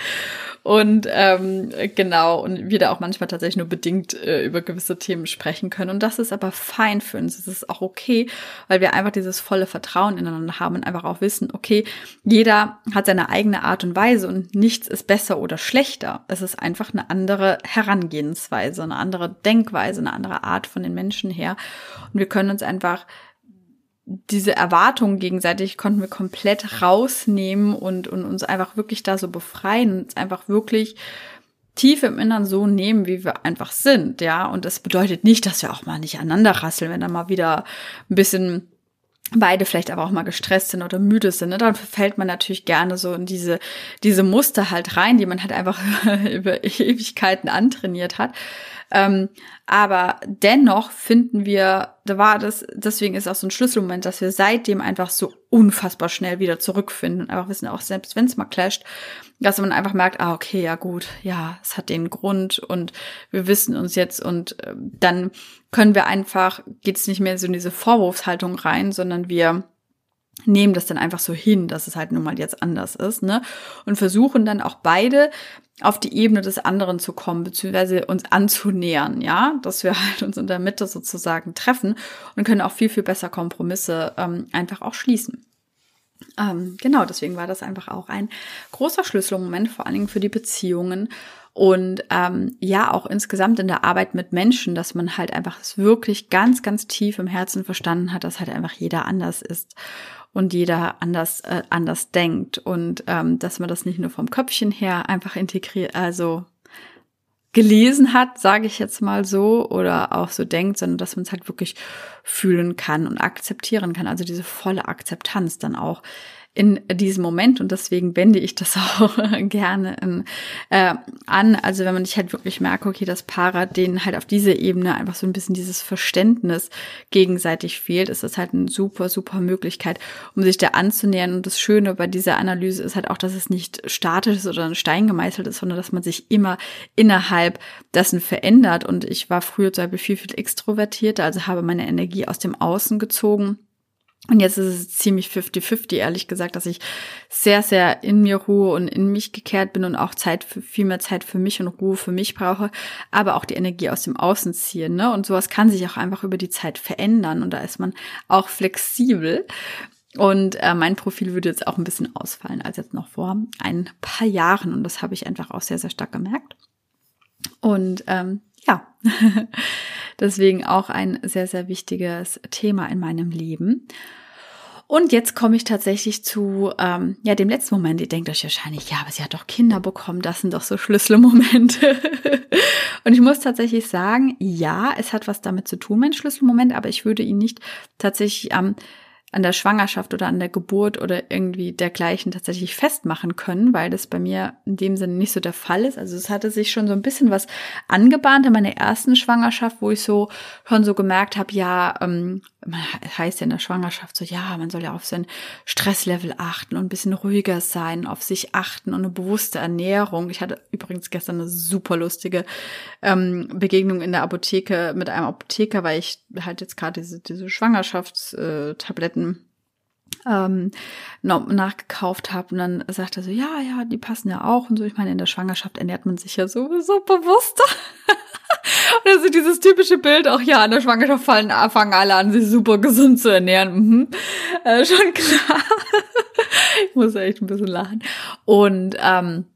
[SPEAKER 1] Und ähm, genau, und wir da auch manchmal tatsächlich nur bedingt äh, über gewisse Themen sprechen können. Und das ist aber fein für uns. Das ist auch okay, weil wir einfach dieses volle Vertrauen ineinander haben und einfach auch wissen, okay, jeder hat seine eigene Art und Weise und nichts ist besser oder schlechter. Es ist einfach eine andere Herangehensweise, eine andere Denkweise, eine andere Art von den Menschen her her. Und wir können uns einfach diese Erwartungen gegenseitig konnten wir komplett rausnehmen und, und uns einfach wirklich da so befreien uns einfach wirklich tief im Innern so nehmen, wie wir einfach sind, ja. Und das bedeutet nicht, dass wir auch mal nicht aneinander rasseln, wenn da mal wieder ein bisschen beide vielleicht aber auch mal gestresst sind oder müde sind, ne, dann fällt man natürlich gerne so in diese, diese Muster halt rein, die man halt einfach über Ewigkeiten antrainiert hat. Ähm, aber dennoch finden wir, da war das, deswegen ist auch so ein Schlüsselmoment, dass wir seitdem einfach so unfassbar schnell wieder zurückfinden. Und einfach wissen, auch selbst wenn es mal clasht, dass man einfach merkt, ah, okay, ja gut, ja, es hat den Grund und wir wissen uns jetzt und äh, dann können wir einfach, geht es nicht mehr so in diese Vorwurfshaltung rein, sondern wir nehmen das dann einfach so hin, dass es halt nun mal jetzt anders ist, ne? Und versuchen dann auch beide auf die Ebene des anderen zu kommen, beziehungsweise uns anzunähern, ja, dass wir halt uns in der Mitte sozusagen treffen und können auch viel, viel besser Kompromisse ähm, einfach auch schließen. Ähm, genau, deswegen war das einfach auch ein großer Schlüsselmoment, vor allen Dingen für die Beziehungen und ähm, ja, auch insgesamt in der Arbeit mit Menschen, dass man halt einfach es wirklich ganz, ganz tief im Herzen verstanden hat, dass halt einfach jeder anders ist und jeder anders äh, anders denkt und ähm, dass man das nicht nur vom Köpfchen her einfach integriert, also gelesen hat, sage ich jetzt mal so, oder auch so denkt, sondern dass man es halt wirklich fühlen kann und akzeptieren kann. Also diese volle Akzeptanz dann auch in diesem Moment und deswegen wende ich das auch gerne in, äh, an. Also wenn man sich halt wirklich merkt, okay, das Para denen halt auf dieser Ebene einfach so ein bisschen dieses Verständnis gegenseitig fehlt, ist das halt eine super, super Möglichkeit, um sich da anzunähern. Und das Schöne bei dieser Analyse ist halt auch, dass es nicht statisch ist oder ein Stein gemeißelt ist, sondern dass man sich immer innerhalb dessen verändert. Und ich war früher zum Beispiel viel, viel extrovertierter, also habe meine Energie aus dem Außen gezogen und jetzt ist es ziemlich 50-50, ehrlich gesagt, dass ich sehr, sehr in mir ruhe und in mich gekehrt bin und auch Zeit für, viel mehr Zeit für mich und Ruhe für mich brauche, aber auch die Energie aus dem Außen ziehen. Ne? Und sowas kann sich auch einfach über die Zeit verändern und da ist man auch flexibel. Und äh, mein Profil würde jetzt auch ein bisschen ausfallen als jetzt noch vor ein paar Jahren. Und das habe ich einfach auch sehr, sehr stark gemerkt. Und ähm, ja, deswegen auch ein sehr, sehr wichtiges Thema in meinem Leben. Und jetzt komme ich tatsächlich zu ähm, ja dem letzten Moment. Ihr denkt euch wahrscheinlich, ja, aber sie hat doch Kinder bekommen, das sind doch so Schlüsselmomente. und ich muss tatsächlich sagen, ja, es hat was damit zu tun, mein Schlüsselmoment, aber ich würde ihn nicht tatsächlich am ähm, an der Schwangerschaft oder an der Geburt oder irgendwie dergleichen tatsächlich festmachen können, weil das bei mir in dem Sinne nicht so der Fall ist. Also es hatte sich schon so ein bisschen was angebahnt in meiner ersten Schwangerschaft, wo ich so schon so gemerkt habe, ja, ähm, heißt ja in der Schwangerschaft so, ja, man soll ja auf sein Stresslevel achten und ein bisschen ruhiger sein, auf sich achten und eine bewusste Ernährung. Ich hatte übrigens gestern eine super lustige ähm, Begegnung in der Apotheke mit einem Apotheker, weil ich halt jetzt gerade diese, diese Schwangerschaftstabletten ähm, nachgekauft habe und dann sagt er so, ja, ja, die passen ja auch und so. Ich meine, in der Schwangerschaft ernährt man sich ja sowieso bewusster. Also dieses typische Bild, auch ja, in der Schwangerschaft fallen, fangen alle an, sich super gesund zu ernähren. Mhm. Äh, schon klar. ich muss echt ein bisschen lachen. Und ähm,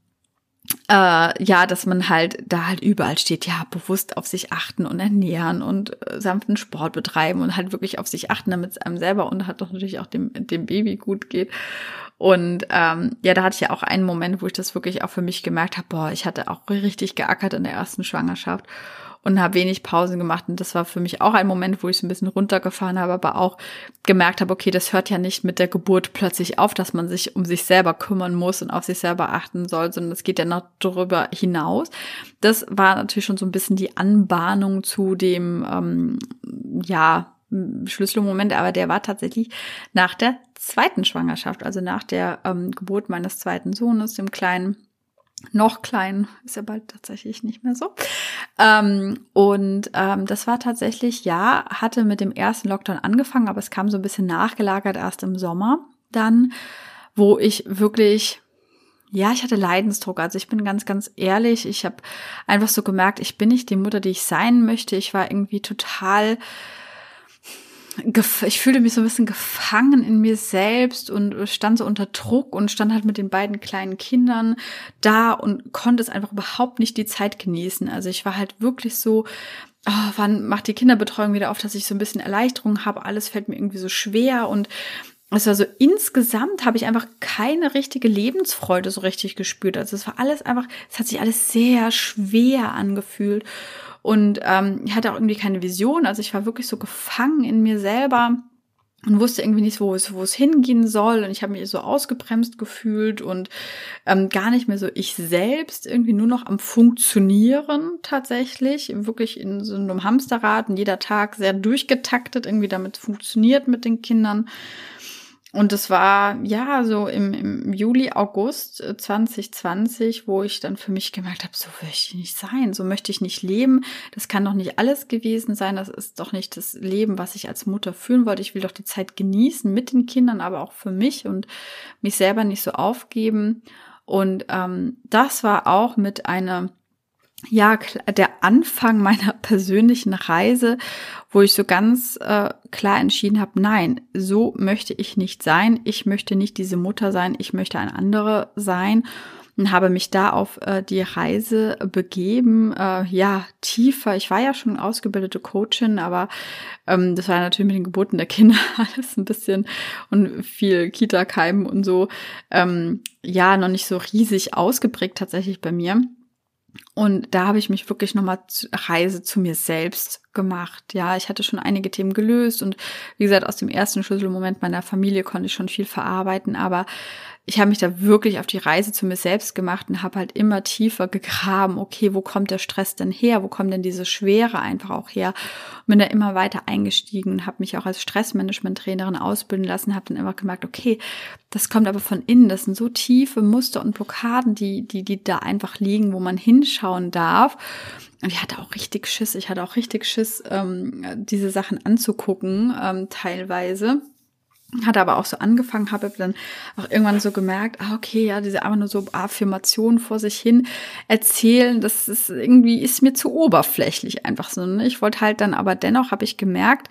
[SPEAKER 1] äh, ja, dass man halt da halt überall steht, ja, bewusst auf sich achten und ernähren und äh, sanften Sport betreiben und halt wirklich auf sich achten, damit es einem selber und halt doch natürlich auch dem, dem Baby gut geht. Und ähm, ja, da hatte ich ja auch einen Moment, wo ich das wirklich auch für mich gemerkt habe, boah, ich hatte auch richtig geackert in der ersten Schwangerschaft und habe wenig Pausen gemacht. Und das war für mich auch ein Moment, wo ich so ein bisschen runtergefahren habe, aber auch gemerkt habe, okay, das hört ja nicht mit der Geburt plötzlich auf, dass man sich um sich selber kümmern muss und auf sich selber achten soll, sondern es geht ja noch darüber hinaus. Das war natürlich schon so ein bisschen die Anbahnung zu dem, ähm, ja, Schlüsselmoment, aber der war tatsächlich nach der zweiten Schwangerschaft, also nach der ähm, Geburt meines zweiten Sohnes, dem kleinen noch klein, ist ja bald tatsächlich nicht mehr so. Ähm, und ähm, das war tatsächlich, ja, hatte mit dem ersten Lockdown angefangen, aber es kam so ein bisschen nachgelagert erst im Sommer dann, wo ich wirklich, ja, ich hatte Leidensdruck. Also ich bin ganz, ganz ehrlich, ich habe einfach so gemerkt, ich bin nicht die Mutter, die ich sein möchte. Ich war irgendwie total ich fühlte mich so ein bisschen gefangen in mir selbst und stand so unter Druck und stand halt mit den beiden kleinen Kindern da und konnte es einfach überhaupt nicht die Zeit genießen. Also ich war halt wirklich so, oh, wann macht die Kinderbetreuung wieder auf, dass ich so ein bisschen Erleichterung habe. Alles fällt mir irgendwie so schwer und es war so insgesamt habe ich einfach keine richtige Lebensfreude so richtig gespürt. Also es war alles einfach, es hat sich alles sehr schwer angefühlt. Und ähm, ich hatte auch irgendwie keine Vision. Also ich war wirklich so gefangen in mir selber und wusste irgendwie nicht, wo es, wo es hingehen soll. Und ich habe mich so ausgebremst gefühlt und ähm, gar nicht mehr so ich selbst, irgendwie nur noch am Funktionieren tatsächlich, wirklich in so einem Hamsterrad und jeder Tag sehr durchgetaktet, irgendwie damit funktioniert mit den Kindern. Und es war ja so im, im Juli, August 2020, äh, wo ich dann für mich gemerkt habe, so möchte ich nicht sein, so möchte ich nicht leben. Das kann doch nicht alles gewesen sein. Das ist doch nicht das Leben, was ich als Mutter führen wollte. Ich will doch die Zeit genießen mit den Kindern, aber auch für mich und mich selber nicht so aufgeben. Und ähm, das war auch mit einer ja, der Anfang meiner persönlichen Reise, wo ich so ganz äh, klar entschieden habe, nein, so möchte ich nicht sein. Ich möchte nicht diese Mutter sein, ich möchte eine andere sein und habe mich da auf äh, die Reise begeben. Äh, ja, tiefer. Ich war ja schon ausgebildete Coachin, aber ähm, das war natürlich mit den Geburten der Kinder alles ein bisschen und viel Kita-Keimen und so. Ähm, ja, noch nicht so riesig ausgeprägt tatsächlich bei mir. Und da habe ich mich wirklich nochmal Reise zu mir selbst gemacht. Ja, ich hatte schon einige Themen gelöst und wie gesagt, aus dem ersten Schlüsselmoment meiner Familie konnte ich schon viel verarbeiten, aber ich habe mich da wirklich auf die Reise zu mir selbst gemacht und habe halt immer tiefer gegraben, okay, wo kommt der Stress denn her? Wo kommt denn diese Schwere einfach auch her? Und bin da immer weiter eingestiegen und habe mich auch als Stressmanagement-Trainerin ausbilden lassen, habe dann immer gemerkt, okay, das kommt aber von innen, das sind so tiefe Muster und Blockaden, die, die, die da einfach liegen, wo man hinschauen darf. Und ich hatte auch richtig Schiss, ich hatte auch richtig Schiss, ähm, diese Sachen anzugucken, ähm, teilweise hatte aber auch so angefangen, habe dann auch irgendwann so gemerkt, ah, okay, ja, diese einfach nur so Affirmationen vor sich hin erzählen, das ist irgendwie, ist mir zu oberflächlich einfach so. Ne? Ich wollte halt dann aber dennoch, habe ich gemerkt,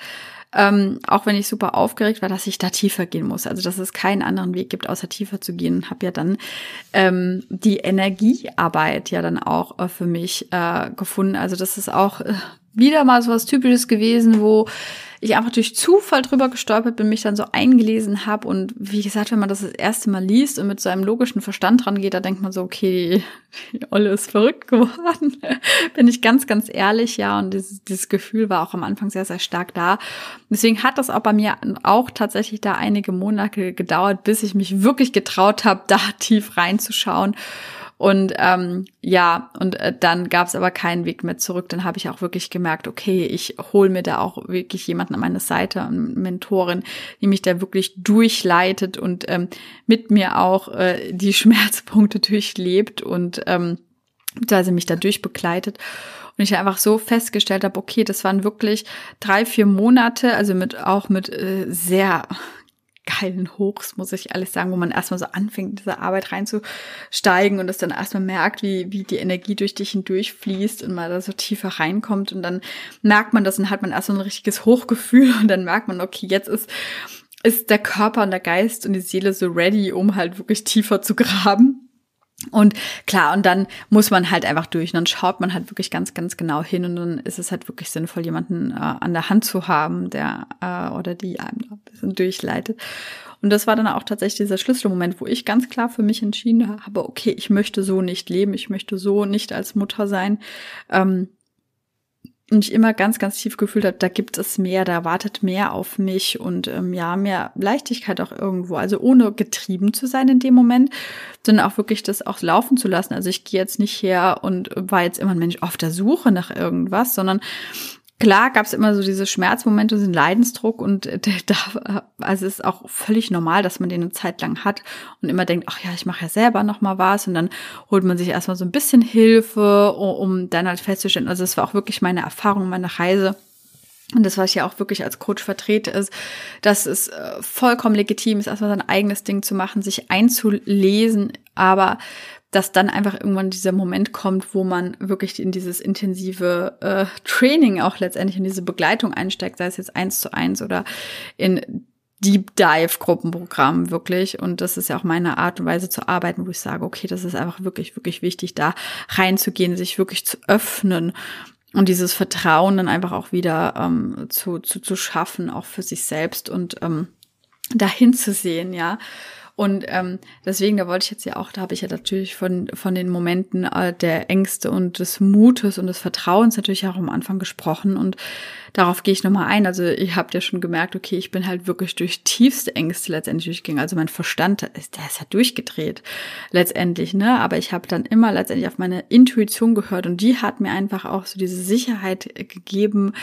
[SPEAKER 1] ähm, auch wenn ich super aufgeregt war, dass ich da tiefer gehen muss. Also dass es keinen anderen Weg gibt, außer tiefer zu gehen. Habe ja dann ähm, die Energiearbeit ja dann auch äh, für mich äh, gefunden. Also das ist auch äh, wieder mal so was Typisches gewesen, wo ich einfach durch Zufall drüber gestolpert bin, mich dann so eingelesen habe. Und wie gesagt, wenn man das das erste Mal liest und mit so einem logischen Verstand rangeht, da denkt man so, okay, die Olle ist verrückt geworden. bin ich ganz, ganz ehrlich, ja. Und dieses, dieses Gefühl war auch am Anfang sehr, sehr stark da. Deswegen hat das auch bei mir auch tatsächlich da einige Monate gedauert, bis ich mich wirklich getraut habe, da tief reinzuschauen. Und ähm, ja, und äh, dann gab es aber keinen Weg mehr zurück. Dann habe ich auch wirklich gemerkt, okay, ich hole mir da auch wirklich jemanden an meine Seite, eine Mentorin, die mich da wirklich durchleitet und ähm, mit mir auch äh, die Schmerzpunkte durchlebt und ähm, sie mich da durchbegleitet. Und ich einfach so festgestellt habe, okay, das waren wirklich drei, vier Monate, also mit auch mit äh, sehr geilen Hochs, muss ich alles sagen, wo man erstmal so anfängt, in diese Arbeit reinzusteigen und es dann erstmal merkt, wie, wie die Energie durch dich hindurchfließt und man da so tiefer reinkommt und dann merkt man das und hat man erst so ein richtiges Hochgefühl und dann merkt man, okay, jetzt ist, ist der Körper und der Geist und die Seele so ready, um halt wirklich tiefer zu graben. Und klar, und dann muss man halt einfach durch. Und dann schaut man halt wirklich ganz, ganz genau hin. Und dann ist es halt wirklich sinnvoll, jemanden äh, an der Hand zu haben, der äh, oder die einem ein bisschen durchleitet. Und das war dann auch tatsächlich dieser Schlüsselmoment, wo ich ganz klar für mich entschieden habe, okay, ich möchte so nicht leben, ich möchte so nicht als Mutter sein. Ähm, und ich immer ganz, ganz tief gefühlt habe, da gibt es mehr, da wartet mehr auf mich und ähm, ja, mehr Leichtigkeit auch irgendwo. Also ohne getrieben zu sein in dem Moment, sondern auch wirklich das auch laufen zu lassen. Also ich gehe jetzt nicht her und war jetzt immer ein Mensch auf der Suche nach irgendwas, sondern Klar gab es immer so diese Schmerzmomente, diesen Leidensdruck und da, also es ist auch völlig normal, dass man den eine Zeit lang hat und immer denkt, ach ja, ich mache ja selber noch mal was und dann holt man sich erstmal so ein bisschen Hilfe, um dann halt festzustellen, also es war auch wirklich meine Erfahrung, meine Reise. Und das, was ich ja auch wirklich als Coach vertrete, ist, dass es äh, vollkommen legitim ist, erstmal sein eigenes Ding zu machen, sich einzulesen, aber dass dann einfach irgendwann dieser Moment kommt, wo man wirklich in dieses intensive äh, Training auch letztendlich in diese Begleitung einsteigt, sei es jetzt eins zu eins oder in Deep Dive Gruppenprogramm wirklich. Und das ist ja auch meine Art und Weise zu arbeiten, wo ich sage, okay, das ist einfach wirklich, wirklich wichtig, da reinzugehen, sich wirklich zu öffnen und dieses Vertrauen dann einfach auch wieder ähm, zu, zu, zu schaffen, auch für sich selbst und ähm, dahin zu sehen, ja. Und ähm, deswegen, da wollte ich jetzt ja auch, da habe ich ja natürlich von, von den Momenten äh, der Ängste und des Mutes und des Vertrauens natürlich auch am Anfang gesprochen. Und darauf gehe ich nochmal ein. Also ihr habt ja schon gemerkt, okay, ich bin halt wirklich durch tiefste Ängste letztendlich durchgegangen. Also mein Verstand, der ist, ja durchgedreht letztendlich, ne? Aber ich habe dann immer letztendlich auf meine Intuition gehört und die hat mir einfach auch so diese Sicherheit gegeben,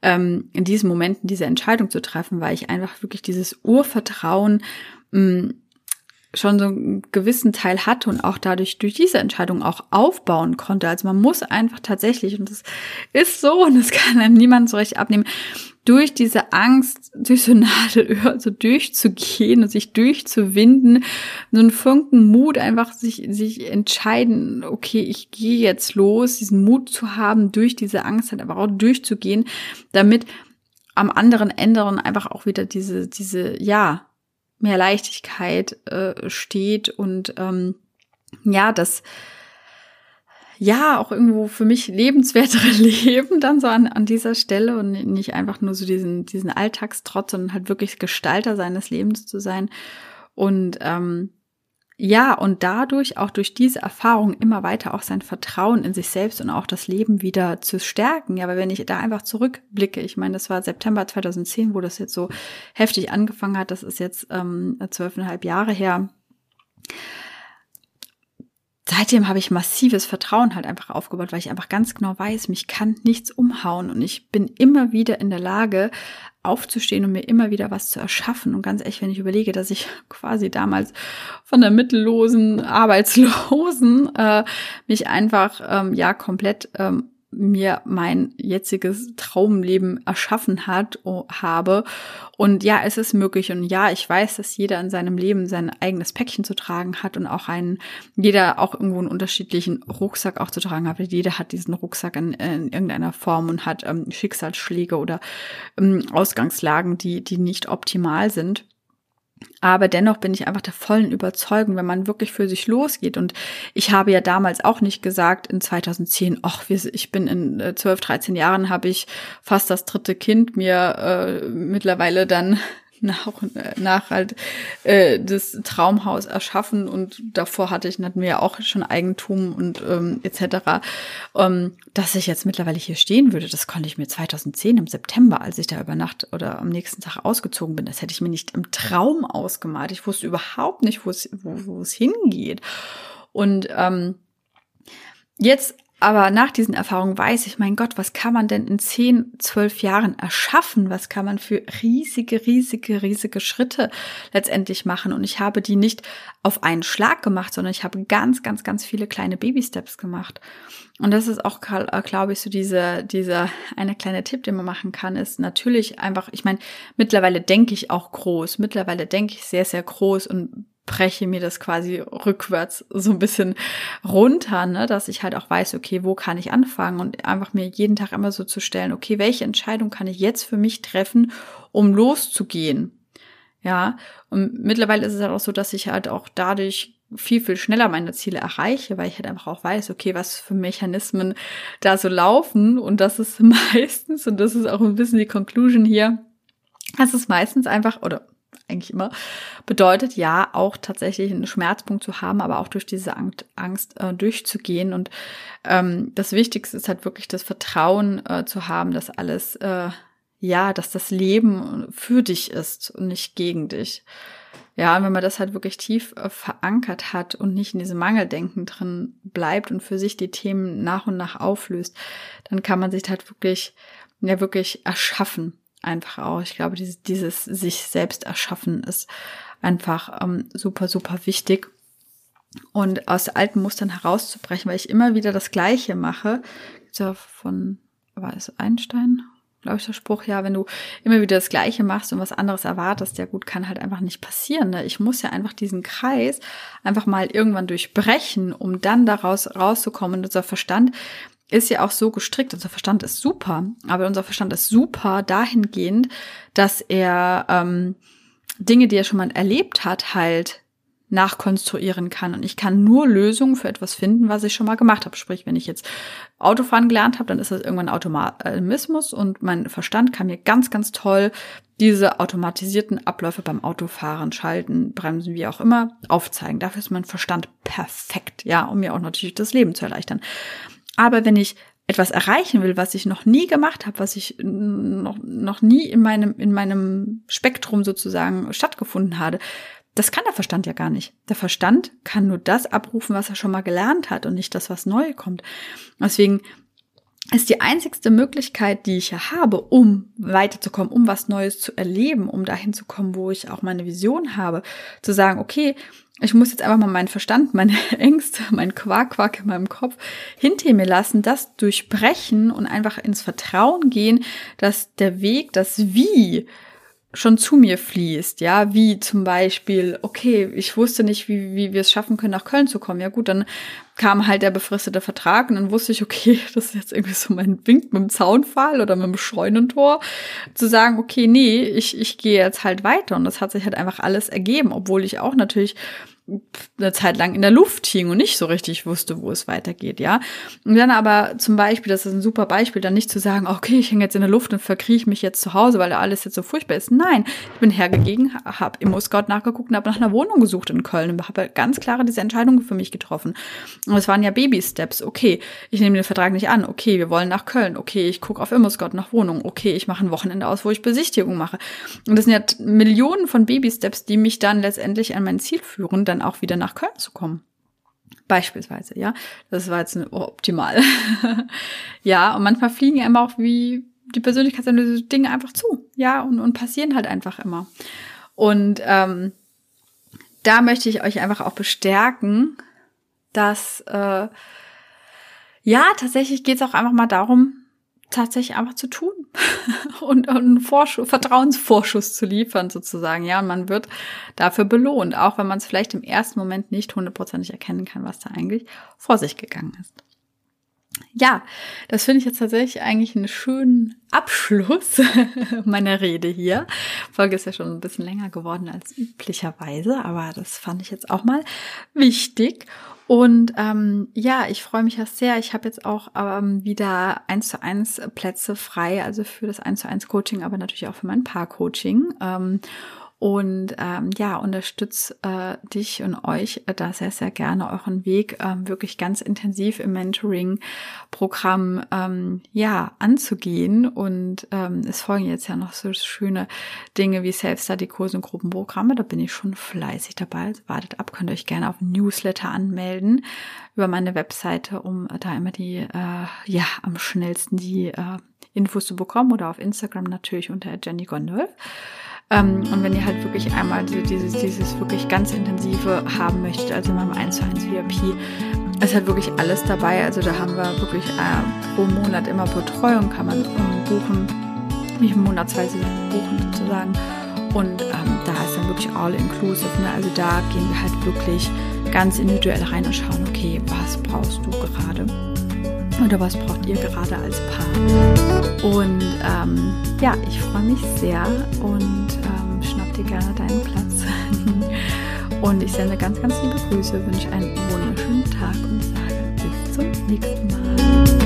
[SPEAKER 1] ähm, in diesen Momenten diese Entscheidung zu treffen, weil ich einfach wirklich dieses Urvertrauen mh, mm, schon so einen gewissen Teil hatte und auch dadurch durch diese Entscheidung auch aufbauen konnte. Also man muss einfach tatsächlich, und das ist so, und das kann einem niemand so recht abnehmen, durch diese Angst, durch so Nadelöhr so durchzugehen und sich durchzuwinden, so einen Funken Mut einfach sich, sich entscheiden, okay, ich gehe jetzt los, diesen Mut zu haben, durch diese Angst halt aber auch durchzugehen, damit am anderen Ende einfach auch wieder diese, diese, ja, mehr Leichtigkeit äh, steht und ähm, ja, das ja auch irgendwo für mich lebenswertere Leben dann so an, an dieser Stelle und nicht einfach nur so diesen, diesen Alltagstrotz, sondern halt wirklich Gestalter seines Lebens zu sein. Und ähm, ja, und dadurch, auch durch diese Erfahrung, immer weiter auch sein Vertrauen in sich selbst und auch das Leben wieder zu stärken. Ja, aber wenn ich da einfach zurückblicke, ich meine, das war September 2010, wo das jetzt so heftig angefangen hat, das ist jetzt ähm, zwölfeinhalb Jahre her seitdem habe ich massives Vertrauen halt einfach aufgebaut, weil ich einfach ganz genau weiß, mich kann nichts umhauen und ich bin immer wieder in der Lage, aufzustehen und mir immer wieder was zu erschaffen. Und ganz ehrlich, wenn ich überlege, dass ich quasi damals von der mittellosen Arbeitslosen äh, mich einfach ähm, ja komplett ähm, mir mein jetziges Traumleben erschaffen hat, habe. Und ja, es ist möglich. Und ja, ich weiß, dass jeder in seinem Leben sein eigenes Päckchen zu tragen hat und auch einen, jeder auch irgendwo einen unterschiedlichen Rucksack auch zu tragen hat. Jeder hat diesen Rucksack in, in irgendeiner Form und hat ähm, Schicksalsschläge oder ähm, Ausgangslagen, die, die nicht optimal sind. Aber dennoch bin ich einfach der vollen Überzeugung, wenn man wirklich für sich losgeht. Und ich habe ja damals auch nicht gesagt in 2010, ach, ich bin in 12, äh, 13 Jahren, habe ich fast das dritte Kind mir äh, mittlerweile dann nach, nach halt äh, das Traumhaus erschaffen und davor hatte ich hatten ja auch schon Eigentum und ähm, etc. Ähm, dass ich jetzt mittlerweile hier stehen würde, das konnte ich mir 2010 im September, als ich da über Nacht oder am nächsten Tag ausgezogen bin, das hätte ich mir nicht im Traum ausgemalt. Ich wusste überhaupt nicht, wo es wo es hingeht und ähm, Jetzt aber nach diesen Erfahrungen weiß ich, mein Gott, was kann man denn in zehn, zwölf Jahren erschaffen? Was kann man für riesige, riesige, riesige Schritte letztendlich machen? Und ich habe die nicht auf einen Schlag gemacht, sondern ich habe ganz, ganz, ganz viele kleine Baby-Steps gemacht. Und das ist auch, äh, glaube ich, so dieser, dieser eine kleine Tipp, den man machen kann, ist natürlich einfach, ich meine, mittlerweile denke ich auch groß. Mittlerweile denke ich sehr, sehr groß und breche mir das quasi rückwärts so ein bisschen runter, ne, dass ich halt auch weiß, okay, wo kann ich anfangen und einfach mir jeden Tag immer so zu stellen, okay, welche Entscheidung kann ich jetzt für mich treffen, um loszugehen? Ja, und mittlerweile ist es halt auch so, dass ich halt auch dadurch viel, viel schneller meine Ziele erreiche, weil ich halt einfach auch weiß, okay, was für Mechanismen da so laufen. Und das ist meistens, und das ist auch ein bisschen die Conclusion hier, das ist meistens einfach, oder eigentlich immer, bedeutet ja auch tatsächlich einen Schmerzpunkt zu haben, aber auch durch diese Angst, Angst äh, durchzugehen. Und ähm, das Wichtigste ist halt wirklich das Vertrauen äh, zu haben, dass alles, äh, ja, dass das Leben für dich ist und nicht gegen dich. Ja, und wenn man das halt wirklich tief äh, verankert hat und nicht in diesem Mangeldenken drin bleibt und für sich die Themen nach und nach auflöst, dann kann man sich halt wirklich, ja, wirklich erschaffen einfach auch. Ich glaube, dieses, dieses sich selbst erschaffen ist einfach ähm, super, super wichtig. Und aus alten Mustern herauszubrechen, weil ich immer wieder das Gleiche mache. Ja von, war es Einstein? Glaube ich, der Spruch, ja, wenn du immer wieder das Gleiche machst und was anderes erwartest, ja gut, kann halt einfach nicht passieren. Ne? Ich muss ja einfach diesen Kreis einfach mal irgendwann durchbrechen, um dann daraus rauszukommen. Und unser Verstand ist ja auch so gestrickt, unser Verstand ist super, aber unser Verstand ist super dahingehend, dass er ähm, Dinge, die er schon mal erlebt hat, halt nachkonstruieren kann. Und ich kann nur Lösungen für etwas finden, was ich schon mal gemacht habe. Sprich, wenn ich jetzt Autofahren gelernt habe, dann ist das irgendwann Automatismus und mein Verstand kann mir ganz, ganz toll diese automatisierten Abläufe beim Autofahren, Schalten, Bremsen, wie auch immer, aufzeigen. Dafür ist mein Verstand perfekt, ja, um mir auch natürlich das Leben zu erleichtern. Aber wenn ich etwas erreichen will, was ich noch nie gemacht habe, was ich noch, noch nie in meinem, in meinem Spektrum sozusagen stattgefunden habe, das kann der Verstand ja gar nicht. Der Verstand kann nur das abrufen, was er schon mal gelernt hat und nicht das, was neu kommt. Deswegen ist die einzigste Möglichkeit, die ich ja habe, um weiterzukommen, um was Neues zu erleben, um dahin zu kommen, wo ich auch meine Vision habe, zu sagen, okay, ich muss jetzt einfach mal meinen Verstand, meine Ängste, mein Quark-Quark in meinem Kopf hinter mir lassen, das durchbrechen und einfach ins Vertrauen gehen, dass der Weg, das Wie schon zu mir fließt, ja, wie zum Beispiel, okay, ich wusste nicht, wie, wie wir es schaffen können, nach Köln zu kommen. Ja gut, dann kam halt der befristete Vertrag und dann wusste ich, okay, das ist jetzt irgendwie so mein Wink mit dem Zaunpfahl oder mit dem Scheunentor, zu sagen, okay, nee, ich, ich gehe jetzt halt weiter und das hat sich halt einfach alles ergeben, obwohl ich auch natürlich eine Zeit lang in der Luft hing und nicht so richtig wusste, wo es weitergeht, ja. Und dann aber zum Beispiel, das ist ein super Beispiel, dann nicht zu sagen, okay, ich hänge jetzt in der Luft und verkrieche mich jetzt zu Hause, weil da alles jetzt so furchtbar ist. Nein, ich bin hergegangen, habe im Scout nachgeguckt und habe nach einer Wohnung gesucht in Köln und habe ganz klare diese Entscheidung für mich getroffen. Und es waren ja Baby-Steps. Okay, ich nehme den Vertrag nicht an. Okay, wir wollen nach Köln. Okay, ich gucke auf Immoscout nach Wohnung. Okay, ich mache ein Wochenende aus, wo ich Besichtigung mache. Und das sind ja Millionen von Baby-Steps, die mich dann letztendlich an mein Ziel führen, dann auch wieder nach Köln zu kommen. Beispielsweise, ja. Das war jetzt optimal. ja, und manchmal fliegen einem auch wie die Persönlichkeitsanalyse Dinge einfach zu. Ja, und, und passieren halt einfach immer. Und ähm, da möchte ich euch einfach auch bestärken, dass äh, ja, tatsächlich geht es auch einfach mal darum, tatsächlich einfach zu tun und, einen Vorschuss, Vertrauensvorschuss zu liefern sozusagen. Ja, und man wird dafür belohnt, auch wenn man es vielleicht im ersten Moment nicht hundertprozentig erkennen kann, was da eigentlich vor sich gegangen ist. Ja, das finde ich jetzt tatsächlich eigentlich einen schönen Abschluss meiner Rede hier. Folge ist ja schon ein bisschen länger geworden als üblicherweise, aber das fand ich jetzt auch mal wichtig. Und ähm, ja, ich freue mich ja sehr. Ich habe jetzt auch ähm, wieder eins zu eins Plätze frei, also für das eins zu eins Coaching, aber natürlich auch für mein Paar-Coaching. Ähm, und ähm, ja, unterstütze äh, dich und euch äh, da sehr, sehr gerne euren Weg ähm, wirklich ganz intensiv im Mentoring-Programm ähm, ja anzugehen. Und ähm, es folgen jetzt ja noch so schöne Dinge wie Self-Study-Kurse und Gruppenprogramme. Da bin ich schon fleißig dabei. Also wartet ab, könnt ihr euch gerne auf Newsletter anmelden über meine Webseite, um da immer die, äh, ja, am schnellsten die äh, Infos zu bekommen oder auf Instagram natürlich unter Jenny Gondolf. Ähm, und wenn ihr halt wirklich einmal dieses, dieses wirklich ganz intensive haben möchtet, also in meinem 1 zu 1 VIP, ist halt wirklich alles dabei. Also da haben wir wirklich äh, pro Monat immer Betreuung, kann man buchen, nicht monatsweise buchen sozusagen. Und ähm, da ist dann wirklich all inclusive. Ne? Also da gehen wir halt wirklich ganz individuell rein und schauen, okay, was brauchst du gerade? Oder was braucht ihr gerade als Paar? Und ähm, ja, ich freue mich sehr und ähm, schnapp dir gerne deinen Platz. Und ich sende ganz, ganz liebe Grüße, wünsche einen wunderschönen Tag und sage bis zum nächsten Mal.